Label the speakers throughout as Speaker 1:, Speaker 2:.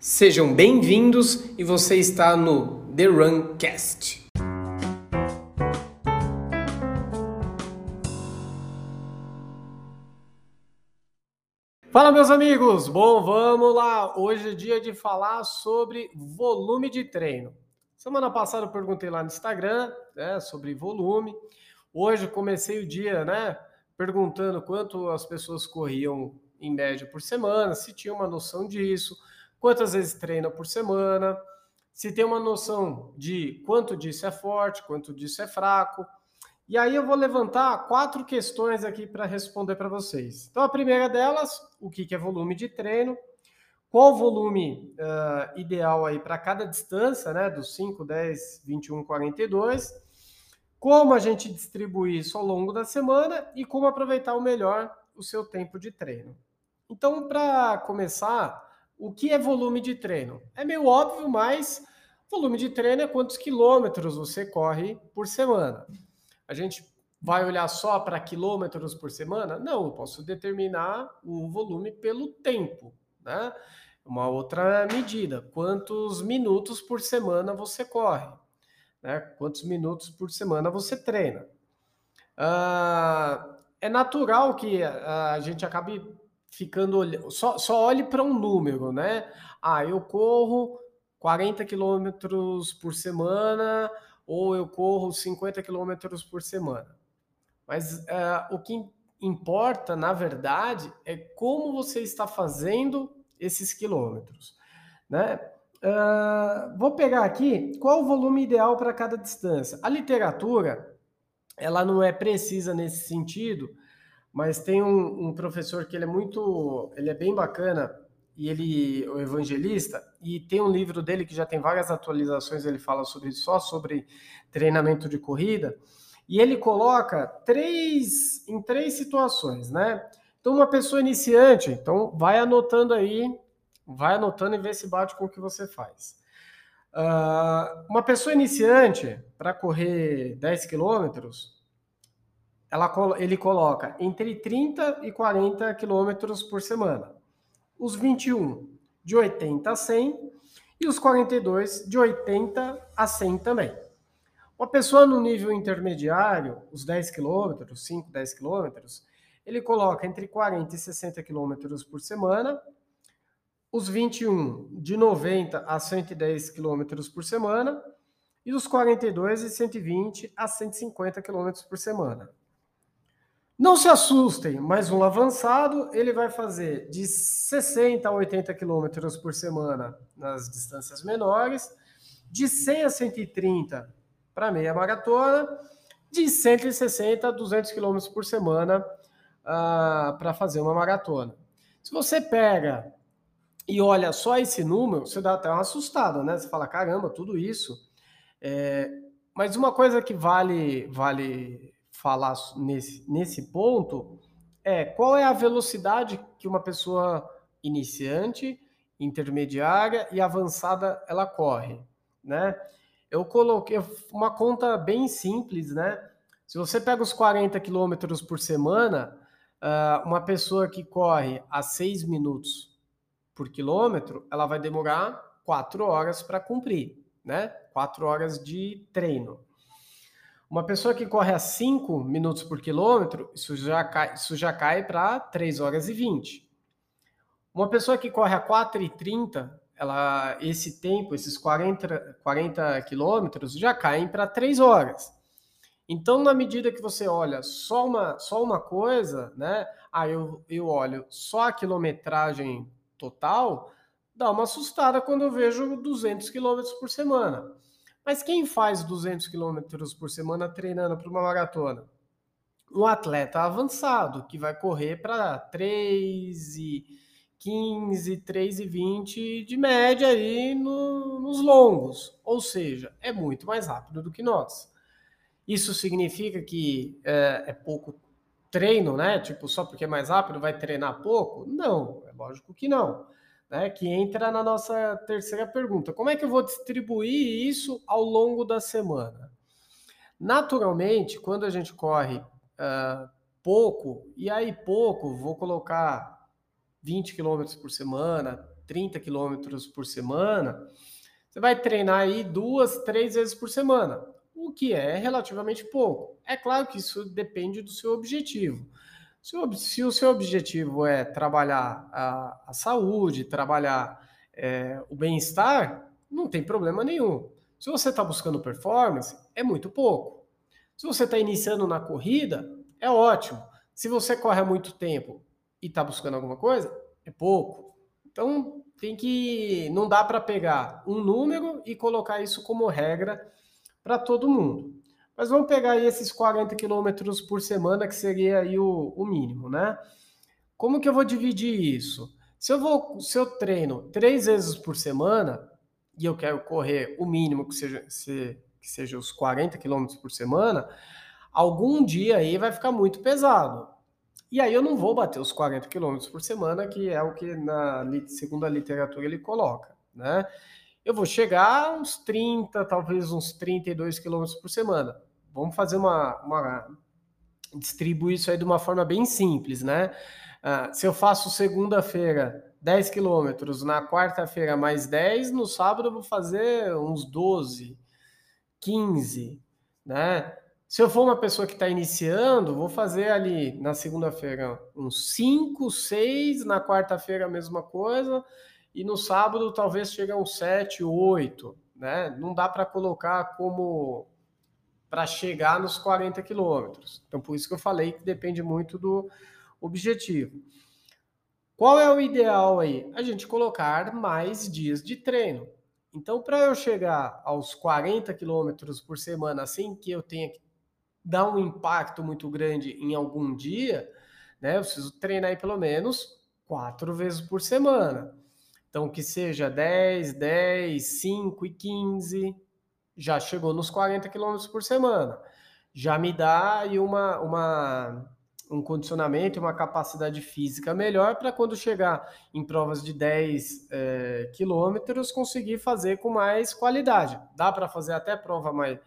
Speaker 1: Sejam bem-vindos e você está no The Runcast. Fala, meus amigos! Bom, vamos lá! Hoje é dia de falar sobre volume de treino. Semana passada eu perguntei lá no Instagram né, sobre volume. Hoje comecei o dia, né, perguntando quanto as pessoas corriam em média por semana, se tinha uma noção disso quantas vezes treina por semana, se tem uma noção de quanto disso é forte, quanto disso é fraco. E aí eu vou levantar quatro questões aqui para responder para vocês. Então a primeira delas, o que é volume de treino? Qual o volume uh, ideal aí para cada distância, né? Dos 5, 10, 21, 42. Como a gente distribui isso ao longo da semana e como aproveitar o melhor o seu tempo de treino. Então, para começar, o que é volume de treino? É meio óbvio, mas volume de treino é quantos quilômetros você corre por semana. A gente vai olhar só para quilômetros por semana? Não, eu posso determinar o volume pelo tempo, né? Uma outra medida, quantos minutos por semana você corre, né? Quantos minutos por semana você treina. Ah, é natural que a gente acabe ficando só, só olhe para um número, né? Ah, eu corro 40 quilômetros por semana ou eu corro 50 quilômetros por semana. Mas uh, o que importa, na verdade, é como você está fazendo esses quilômetros, né? Uh, vou pegar aqui qual o volume ideal para cada distância. A literatura, ela não é precisa nesse sentido, mas tem um, um, professor que ele é muito, ele é bem bacana e ele, o evangelista, e tem um livro dele que já tem várias atualizações. Ele fala sobre só sobre treinamento de corrida e ele coloca três em três situações, né? Então uma pessoa iniciante, então vai anotando aí, vai anotando e vê se bate com o que você faz. Uh, uma pessoa iniciante para correr 10 quilômetros, ela, ele coloca entre 30 e 40 quilômetros por semana. Os 21 de 80 a 100 e os 42 de 80 a 100 também. Uma pessoa no nível intermediário, os 10 quilômetros, 5, 10 quilômetros, ele coloca entre 40 e 60 quilômetros por semana. Os 21 de 90 a 110 quilômetros por semana e os 42 de 120 a 150 quilômetros por semana. Não se assustem, mas um avançado ele vai fazer de 60 a 80 quilômetros por semana nas distâncias menores, de 100 a 130 para meia maratona, de 160 a 200 quilômetros por semana uh, para fazer uma maratona. Se você pega e olha só esse número, você dá até uma assustada, né? Você fala, caramba, tudo isso. É... Mas uma coisa que vale, vale falar nesse, nesse ponto é qual é a velocidade que uma pessoa iniciante, intermediária e avançada ela corre, né? Eu coloquei uma conta bem simples, né? Se você pega os 40 quilômetros por semana, ah, uma pessoa que corre a 6 minutos por quilômetro, ela vai demorar 4 horas para cumprir, né? 4 horas de treino. Uma pessoa que corre a 5 minutos por quilômetro, isso já cai, isso já cai para 3 horas e 20. Uma pessoa que corre a 4 e 30, ela, esse tempo, esses 40, 40 quilômetros, já caem para 3 horas. Então, na medida que você olha só uma, só uma coisa, né? Ah, eu, eu olho só a quilometragem total, dá uma assustada quando eu vejo 200 quilômetros por semana. Mas quem faz 200 quilômetros por semana treinando para uma maratona? Um atleta avançado que vai correr para 3 e 15, 3 e 20 de média aí no, nos longos. Ou seja, é muito mais rápido do que nós. Isso significa que é, é pouco treino, né? Tipo, só porque é mais rápido vai treinar pouco? Não, é lógico que não né, que entra na nossa terceira pergunta. Como é que eu vou distribuir isso ao longo da semana? Naturalmente, quando a gente corre uh, pouco, e aí pouco, vou colocar 20 quilômetros por semana, 30 quilômetros por semana, você vai treinar aí duas, três vezes por semana, o que é relativamente pouco. É claro que isso depende do seu objetivo. Se o, se o seu objetivo é trabalhar a, a saúde, trabalhar é, o bem-estar, não tem problema nenhum. Se você está buscando performance, é muito pouco. Se você está iniciando na corrida, é ótimo. Se você corre há muito tempo e está buscando alguma coisa, é pouco. Então tem que. Não dá para pegar um número e colocar isso como regra para todo mundo. Mas vamos pegar aí esses 40 quilômetros por semana, que seria aí o, o, mínimo, né? Como que eu vou dividir isso? Se eu vou, se eu treino três vezes por semana e eu quero correr o mínimo que seja, se, que seja os 40 quilômetros por semana, algum dia aí vai ficar muito pesado. E aí eu não vou bater os 40 quilômetros por semana, que é o que na segundo a literatura ele coloca, né? Eu vou chegar a uns 30, talvez uns 32 quilômetros por semana vamos fazer uma, uma distribuir isso aí de uma forma bem simples, né? Uh, se eu faço segunda-feira 10 quilômetros, na quarta-feira mais 10, no sábado eu vou fazer uns 12, 15, né? Se eu for uma pessoa que está iniciando, vou fazer ali na segunda-feira uns 5, 6, na quarta-feira a mesma coisa, e no sábado talvez chegue a uns 7, 8, né? Não dá para colocar como para chegar nos 40 quilômetros. Então, por isso que eu falei que depende muito do objetivo. Qual é o ideal aí? A gente colocar mais dias de treino. Então, para eu chegar aos 40 quilômetros por semana, assim que eu tenha que dar um impacto muito grande em algum dia, né? Eu preciso treinar aí pelo menos quatro vezes por semana. Então, que seja 10, 10, 5 e 15, já chegou nos 40 km por semana. Já me dá aí uma, uma, um condicionamento, uma capacidade física melhor para quando chegar em provas de 10 é, quilômetros conseguir fazer com mais qualidade. Dá para fazer até prova mai,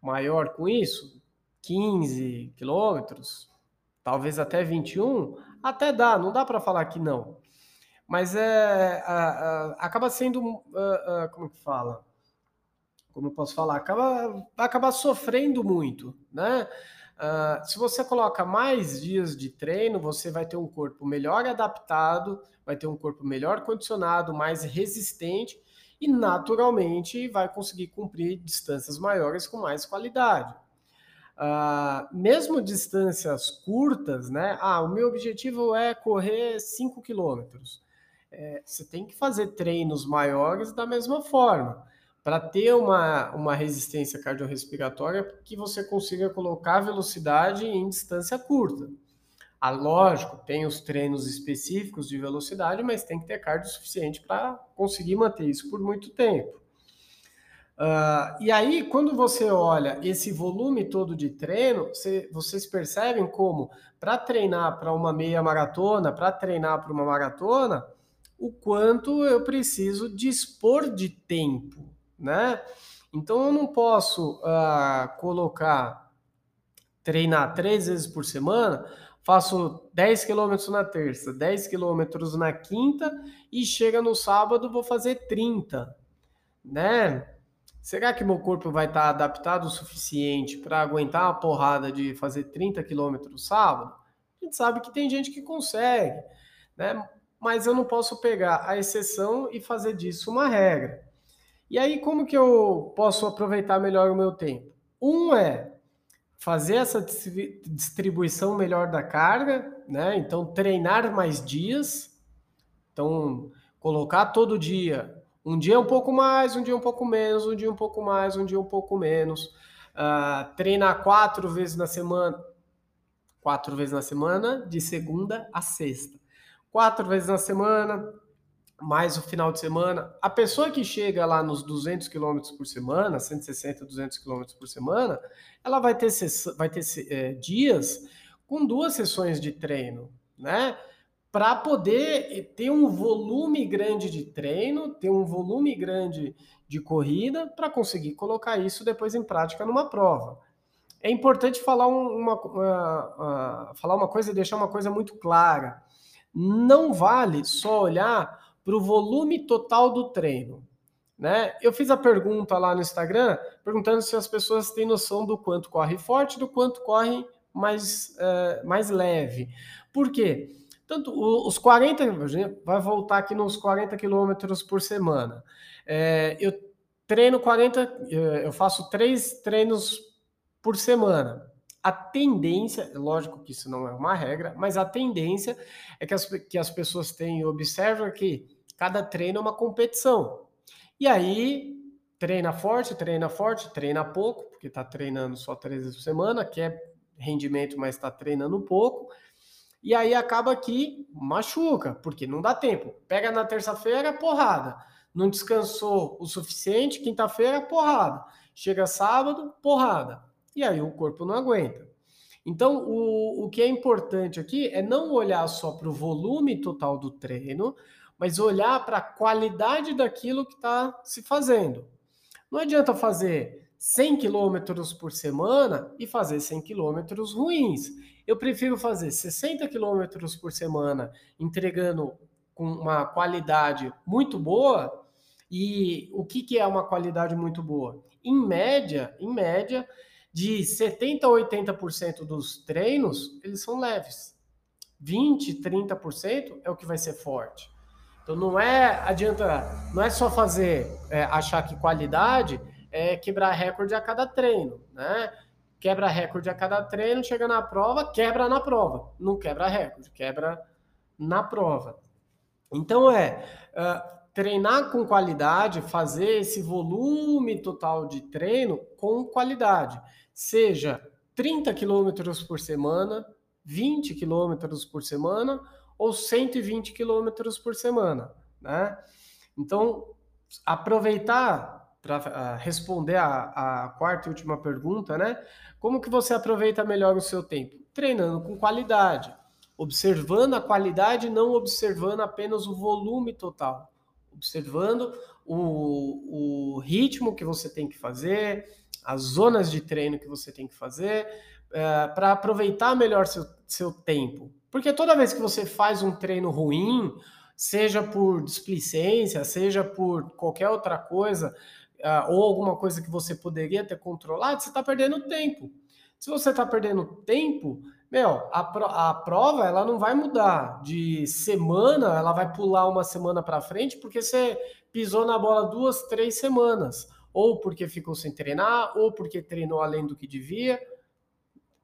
Speaker 1: maior com isso? 15 quilômetros, talvez até 21, até dá, não dá para falar que não. Mas é, a, a, acaba sendo, a, como que fala? Como eu posso falar, acaba, vai acabar sofrendo muito, né? Uh, se você coloca mais dias de treino, você vai ter um corpo melhor adaptado, vai ter um corpo melhor condicionado, mais resistente e naturalmente vai conseguir cumprir distâncias maiores com mais qualidade. Uh, mesmo distâncias curtas, né? Ah, o meu objetivo é correr 5 quilômetros. É, você tem que fazer treinos maiores da mesma forma para ter uma, uma resistência cardiorrespiratória que você consiga colocar velocidade em distância curta. Ah, lógico, tem os treinos específicos de velocidade, mas tem que ter cardio suficiente para conseguir manter isso por muito tempo. Uh, e aí, quando você olha esse volume todo de treino, você, vocês percebem como, para treinar para uma meia maratona, para treinar para uma maratona, o quanto eu preciso dispor de tempo né? Então eu não posso uh, colocar, treinar três vezes por semana, faço 10 quilômetros na terça, 10 quilômetros na quinta e chega no sábado vou fazer 30, né? Será que meu corpo vai estar adaptado o suficiente para aguentar a porrada de fazer 30 quilômetros sábado? A gente sabe que tem gente que consegue, né? Mas eu não posso pegar a exceção e fazer disso uma regra. E aí, como que eu posso aproveitar melhor o meu tempo? Um é fazer essa distribuição melhor da carga, né? Então, treinar mais dias. Então, colocar todo dia, um dia um pouco mais, um dia um pouco menos, um dia um pouco mais, um dia um pouco menos. Uh, treinar quatro vezes na semana, quatro vezes na semana, de segunda a sexta. Quatro vezes na semana, mais o final de semana. A pessoa que chega lá nos 200 km por semana, 160, 200 km por semana, ela vai ter, vai ter é, dias com duas sessões de treino, né? Para poder ter um volume grande de treino, ter um volume grande de corrida, para conseguir colocar isso depois em prática numa prova. É importante falar uma, uma, falar uma coisa e deixar uma coisa muito clara. Não vale só olhar para o volume total do treino. Né? Eu fiz a pergunta lá no Instagram, perguntando se as pessoas têm noção do quanto corre forte, do quanto corre mais, uh, mais leve. Por quê? Tanto os 40, vai voltar aqui nos 40 quilômetros por semana. É, eu treino 40, eh, eu faço três treinos por semana. A tendência, lógico que isso não é uma regra, mas a tendência é que as, que as pessoas têm, observam que cada treino é uma competição. E aí, treina forte, treina forte, treina pouco, porque está treinando só três vezes por semana, quer rendimento, mas está treinando pouco. E aí acaba que machuca, porque não dá tempo. Pega na terça-feira, porrada. Não descansou o suficiente, quinta-feira, porrada. Chega sábado, porrada. E aí o corpo não aguenta. Então, o, o que é importante aqui é não olhar só para o volume total do treino, mas olhar para a qualidade daquilo que está se fazendo. Não adianta fazer 100 quilômetros por semana e fazer 100 quilômetros ruins. Eu prefiro fazer 60 quilômetros por semana entregando com uma qualidade muito boa. E o que, que é uma qualidade muito boa? Em média, em média, de 70 a 80% dos treinos, eles são leves. 20, 30% é o que vai ser forte. Então não é adianta, não é só fazer é, achar que qualidade é quebrar recorde a cada treino, né? Quebra recorde a cada treino, chega na prova, quebra na prova. Não quebra recorde, quebra na prova. Então é uh, treinar com qualidade, fazer esse volume total de treino com qualidade. Seja 30 quilômetros por semana, 20 quilômetros por semana ou 120 quilômetros por semana, né? Então, aproveitar para uh, responder a, a, quarta e última pergunta, né? Como que você aproveita melhor o seu tempo? Treinando com qualidade, observando a qualidade, não observando apenas o volume total, observando o, o ritmo que você tem que fazer, as zonas de treino que você tem que fazer, uh, eh, para aproveitar melhor seu, seu tempo, porque toda vez que você faz um treino ruim, seja por displicência, seja por qualquer outra coisa, uh, ou alguma coisa que você poderia ter controlado, você está perdendo tempo. Se você está perdendo tempo, meu, a, pro, a prova ela não vai mudar de semana, ela vai pular uma semana para frente porque você pisou na bola duas, três semanas, ou porque ficou sem treinar, ou porque treinou além do que devia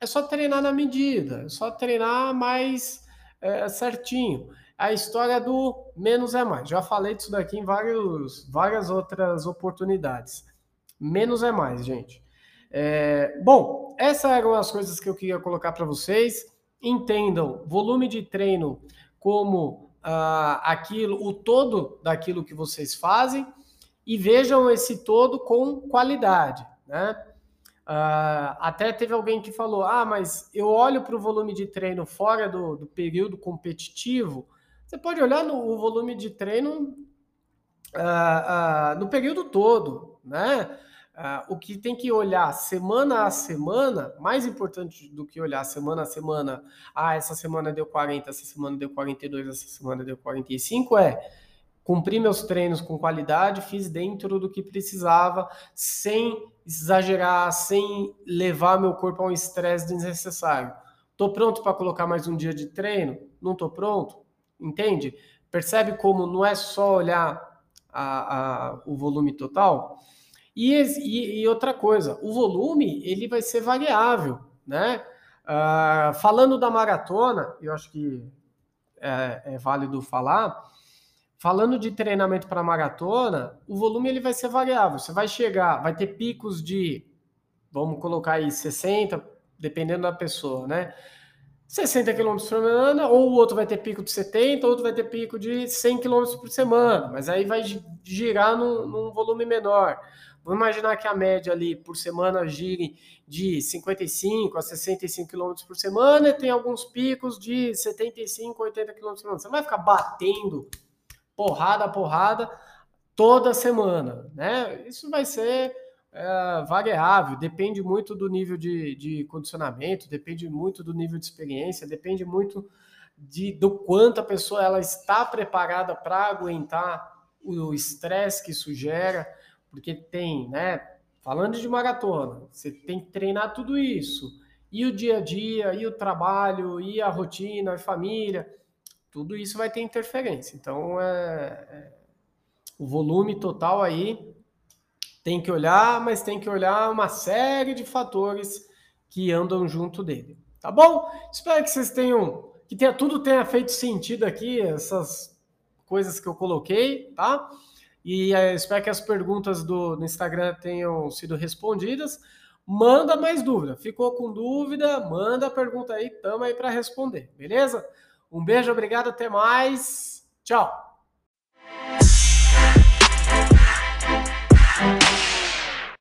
Speaker 1: é só treinar na medida, é só treinar mais é, certinho. A história do menos é mais. Já falei disso daqui em vários, várias outras oportunidades. Menos é mais, gente. É, bom, essas eram as coisas que eu queria colocar para vocês. Entendam volume de treino como ah, aquilo, o todo daquilo que vocês fazem e vejam esse todo com qualidade, né? Uh, até teve alguém que falou: ah, mas eu olho para o volume de treino fora do, do, período competitivo. Você pode olhar no o volume de treino uh, uh, no período todo, né? O que tem que olhar semana a semana, mais importante do que olhar semana a semana, ah, essa semana deu 40, essa semana deu 42, essa semana deu 45, é cumpri meus treinos com qualidade, fiz dentro do que precisava, sem exagerar, sem levar meu corpo a um estresse desnecessário. Tô pronto para colocar mais um dia de treino? Não tô pronto? Entende? Percebe como não é só olhar a, a, o volume total? E, e, e, outra coisa, o volume ele vai ser variável, né? Uh, falando da maratona, eu acho que é, é válido falar Falando de treinamento para maratona, o volume ele vai ser variável. Você vai chegar, vai ter picos de, vamos colocar aí 60, dependendo da pessoa, né? 60 km por semana, ou o outro vai ter pico de 70, outro vai ter pico de 100 km por semana, mas aí vai girar num, num volume menor. Vamos imaginar que a média ali por semana gire de 55 a 65 km por semana e tem alguns picos de 75, 80 km por semana. Você não vai ficar batendo porrada a porrada toda semana, né? Isso vai ser é, variável, depende muito do nível de, de condicionamento, depende muito do nível de experiência, depende muito de do quanto a pessoa ela está preparada para aguentar o estresse que isso gera, porque tem, né? Falando de maratona, você tem que treinar tudo isso. E o dia a dia, e o trabalho, e a rotina, a família, tudo isso vai ter interferência. Então, é, é, o volume total aí tem que olhar, mas tem que olhar uma série de fatores que andam junto dele. Tá bom? Espero que vocês tenham, que tenha, tudo tenha feito sentido aqui, essas coisas que eu coloquei, tá? E é, espero que as perguntas do, do Instagram tenham sido respondidas. Manda mais dúvida. Ficou com dúvida? Manda a pergunta aí, tamo aí para responder, beleza? Um beijo, obrigado, até mais. Tchau.